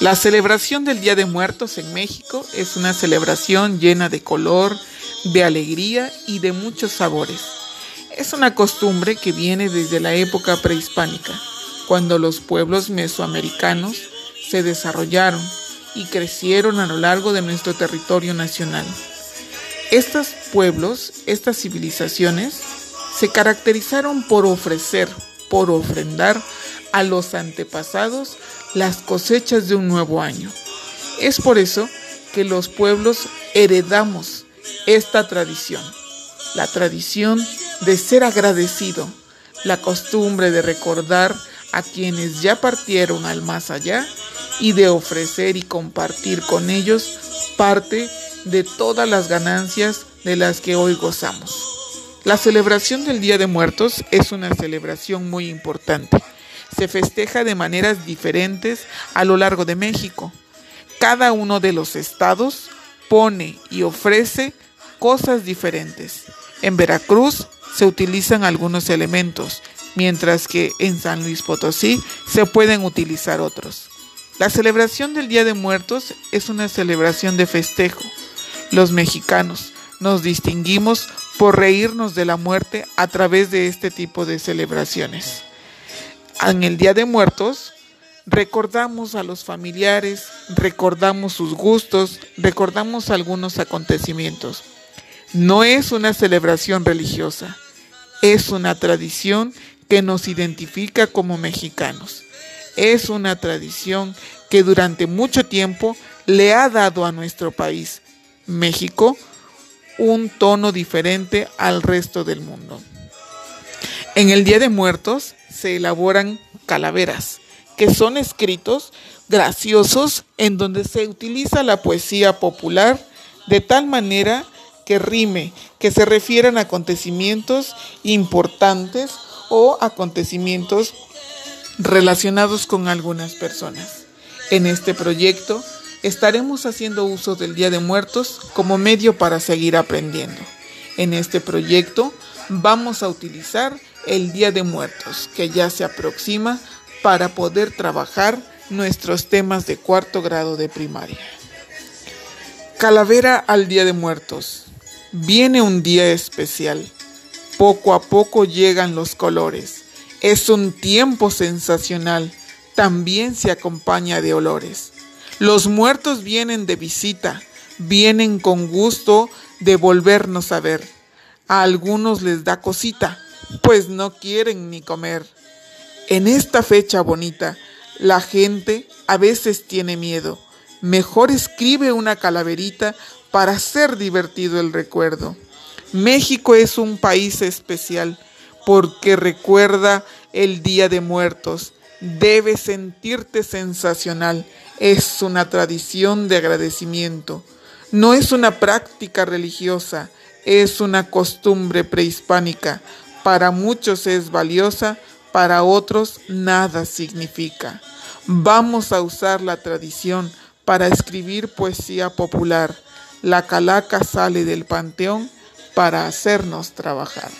La celebración del Día de Muertos en México es una celebración llena de color, de alegría y de muchos sabores. Es una costumbre que viene desde la época prehispánica, cuando los pueblos mesoamericanos se desarrollaron y crecieron a lo largo de nuestro territorio nacional. Estos pueblos, estas civilizaciones, se caracterizaron por ofrecer, por ofrendar a los antepasados las cosechas de un nuevo año. Es por eso que los pueblos heredamos esta tradición, la tradición de ser agradecido, la costumbre de recordar a quienes ya partieron al más allá y de ofrecer y compartir con ellos parte de todas las ganancias de las que hoy gozamos. La celebración del Día de Muertos es una celebración muy importante se festeja de maneras diferentes a lo largo de México. Cada uno de los estados pone y ofrece cosas diferentes. En Veracruz se utilizan algunos elementos, mientras que en San Luis Potosí se pueden utilizar otros. La celebración del Día de Muertos es una celebración de festejo. Los mexicanos nos distinguimos por reírnos de la muerte a través de este tipo de celebraciones en el Día de Muertos recordamos a los familiares, recordamos sus gustos, recordamos algunos acontecimientos. No es una celebración religiosa, es una tradición que nos identifica como mexicanos. Es una tradición que durante mucho tiempo le ha dado a nuestro país, México, un tono diferente al resto del mundo. En el Día de Muertos se elaboran calaveras, que son escritos graciosos en donde se utiliza la poesía popular de tal manera que rime, que se refieran a acontecimientos importantes o acontecimientos relacionados con algunas personas. En este proyecto estaremos haciendo uso del Día de Muertos como medio para seguir aprendiendo. En este proyecto vamos a utilizar el Día de Muertos, que ya se aproxima para poder trabajar nuestros temas de cuarto grado de primaria. Calavera al Día de Muertos. Viene un día especial. Poco a poco llegan los colores. Es un tiempo sensacional. También se acompaña de olores. Los muertos vienen de visita, vienen con gusto de volvernos a ver. A algunos les da cosita, pues no quieren ni comer. En esta fecha bonita, la gente a veces tiene miedo. Mejor escribe una calaverita para hacer divertido el recuerdo. México es un país especial porque recuerda el Día de Muertos. Debes sentirte sensacional. Es una tradición de agradecimiento. No es una práctica religiosa, es una costumbre prehispánica. Para muchos es valiosa, para otros nada significa. Vamos a usar la tradición para escribir poesía popular. La calaca sale del panteón para hacernos trabajar.